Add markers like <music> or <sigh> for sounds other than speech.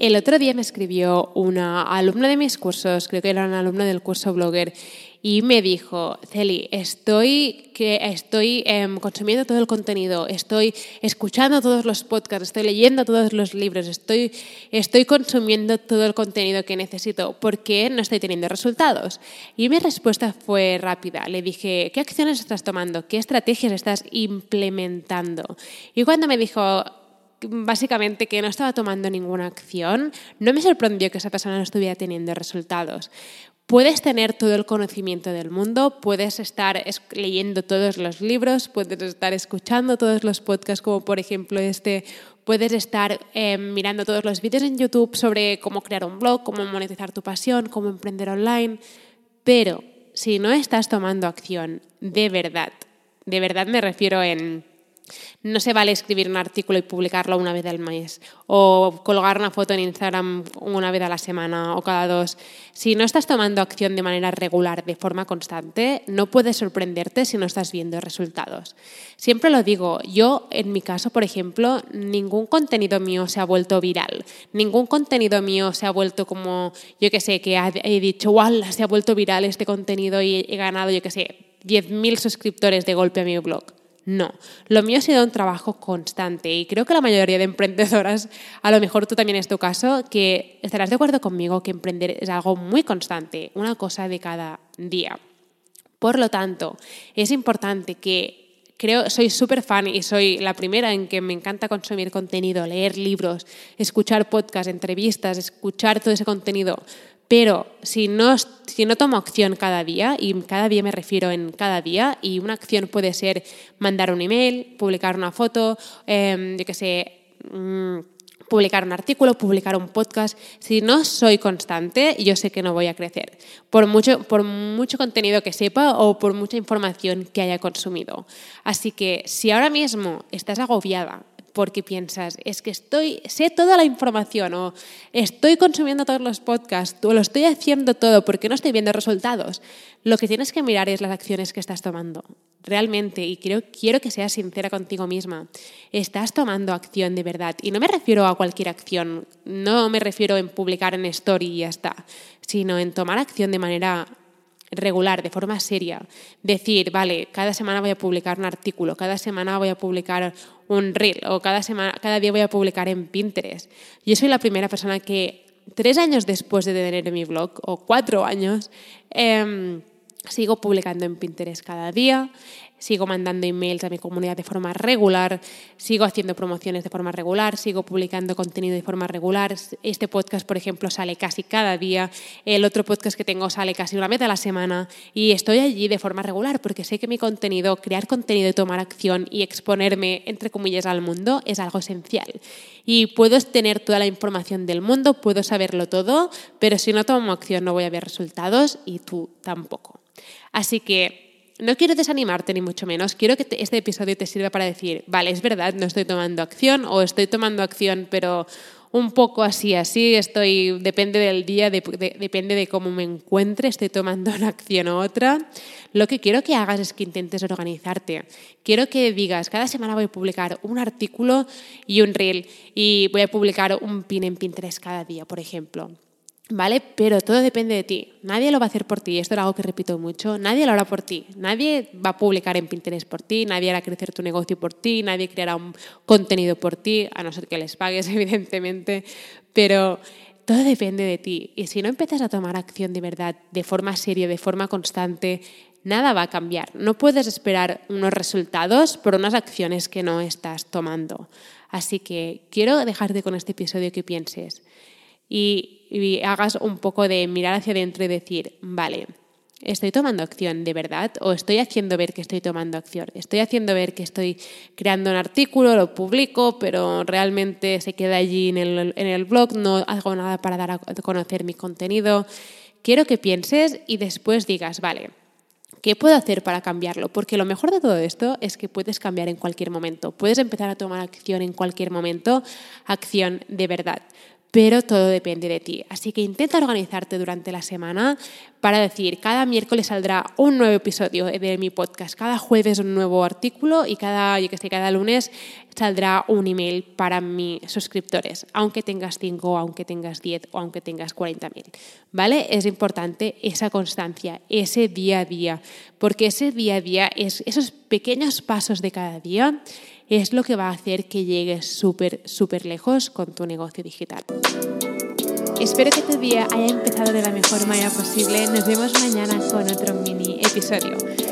El otro día me escribió una alumna de mis cursos, creo que era una alumna del curso Blogger, y me dijo, Celi, estoy, estoy em, consumiendo todo el contenido, estoy escuchando todos los podcasts, estoy leyendo todos los libros, estoy, estoy consumiendo todo el contenido que necesito, ¿por qué no estoy teniendo resultados? Y mi respuesta fue rápida. Le dije, ¿qué acciones estás tomando? ¿Qué estrategias estás implementando? Y cuando me dijo, básicamente que no estaba tomando ninguna acción, no me sorprendió que esa persona no estuviera teniendo resultados. Puedes tener todo el conocimiento del mundo, puedes estar leyendo todos los libros, puedes estar escuchando todos los podcasts, como por ejemplo este, puedes estar eh, mirando todos los vídeos en YouTube sobre cómo crear un blog, cómo monetizar tu pasión, cómo emprender online, pero si no estás tomando acción de verdad, de verdad me refiero en no se vale escribir un artículo y publicarlo una vez al mes o colgar una foto en Instagram una vez a la semana o cada dos. Si no estás tomando acción de manera regular, de forma constante, no puedes sorprenderte si no estás viendo resultados. Siempre lo digo, yo en mi caso, por ejemplo, ningún contenido mío se ha vuelto viral, ningún contenido mío se ha vuelto como, yo que sé, que he dicho, wow, se ha vuelto viral este contenido y he ganado, yo que sé, 10.000 suscriptores de golpe a mi blog. No, lo mío ha sido un trabajo constante y creo que la mayoría de emprendedoras, a lo mejor tú también es tu caso, que estarás de acuerdo conmigo que emprender es algo muy constante, una cosa de cada día. Por lo tanto, es importante que creo, soy súper fan y soy la primera en que me encanta consumir contenido, leer libros, escuchar podcasts, entrevistas, escuchar todo ese contenido, pero si no, si no tomo acción cada día, y cada día me refiero en cada día, y una acción puede ser mandar un email, publicar una foto, eh, yo qué sé, mm, publicar un artículo, publicar un podcast. Si no soy constante, yo sé que no voy a crecer, por mucho, por mucho contenido que sepa o por mucha información que haya consumido. Así que si ahora mismo estás agobiada, porque piensas, es que estoy, sé toda la información o estoy consumiendo todos los podcasts o lo estoy haciendo todo porque no estoy viendo resultados. Lo que tienes que mirar es las acciones que estás tomando. Realmente, y quiero, quiero que seas sincera contigo misma, estás tomando acción de verdad. Y no me refiero a cualquier acción, no me refiero en publicar en story y ya está, sino en tomar acción de manera regular, de forma seria. Decir, vale, cada semana voy a publicar un artículo, cada semana voy a publicar un reel o cada, semana, cada día voy a publicar en Pinterest. Yo soy la primera persona que tres años después de tener mi blog, o cuatro años, eh, sigo publicando en Pinterest cada día sigo mandando emails a mi comunidad de forma regular, sigo haciendo promociones de forma regular, sigo publicando contenido de forma regular. Este podcast, por ejemplo, sale casi cada día, el otro podcast que tengo sale casi una vez a la semana y estoy allí de forma regular porque sé que mi contenido, crear contenido y tomar acción y exponerme, entre comillas, al mundo es algo esencial. Y puedo tener toda la información del mundo, puedo saberlo todo, pero si no tomo acción no voy a ver resultados y tú tampoco. Así que no quiero desanimarte ni mucho menos, quiero que este episodio te sirva para decir, vale, es verdad, no estoy tomando acción o estoy tomando acción, pero un poco así, así, estoy, depende del día, depende de cómo me encuentre, estoy tomando una acción u otra. Lo que quiero que hagas es que intentes organizarte. Quiero que digas, cada semana voy a publicar un artículo y un reel y voy a publicar un pin en Pinterest cada día, por ejemplo. ¿Vale? Pero todo depende de ti. Nadie lo va a hacer por ti. Esto es algo que repito mucho. Nadie lo hará por ti. Nadie va a publicar en Pinterest por ti. Nadie hará crecer tu negocio por ti. Nadie creará un contenido por ti, a no ser que les pagues, <laughs> evidentemente. Pero todo depende de ti. Y si no empiezas a tomar acción de verdad, de forma seria, de forma constante, nada va a cambiar. No puedes esperar unos resultados por unas acciones que no estás tomando. Así que quiero dejarte con este episodio que pienses y, hagas un poco de mirar hacia adentro y decir, vale, estoy tomando acción de verdad o estoy haciendo ver que estoy tomando acción. Estoy haciendo ver que estoy creando un artículo, lo publico, pero realmente se queda allí en el, en el blog, no hago nada para dar a conocer mi contenido. Quiero que pienses y después digas, vale, ¿Qué puedo hacer para cambiarlo? Porque lo mejor de todo esto es que puedes cambiar en cualquier momento. Puedes empezar a tomar acción en cualquier momento, acción de verdad pero todo depende de ti. Así que intenta organizarte durante la semana para decir, cada miércoles saldrá un nuevo episodio de mi podcast, cada jueves un nuevo artículo y cada, yo que sé, cada lunes saldrá un email para mis suscriptores, aunque tengas 5, aunque tengas 10 o aunque tengas 40.000. ¿Vale? Es importante esa constancia, ese día a día, porque ese día a día es esos pequeños pasos de cada día es lo que va a hacer que llegues súper, súper lejos con tu negocio digital. Espero que tu día haya empezado de la mejor manera posible. Nos vemos mañana con otro mini episodio.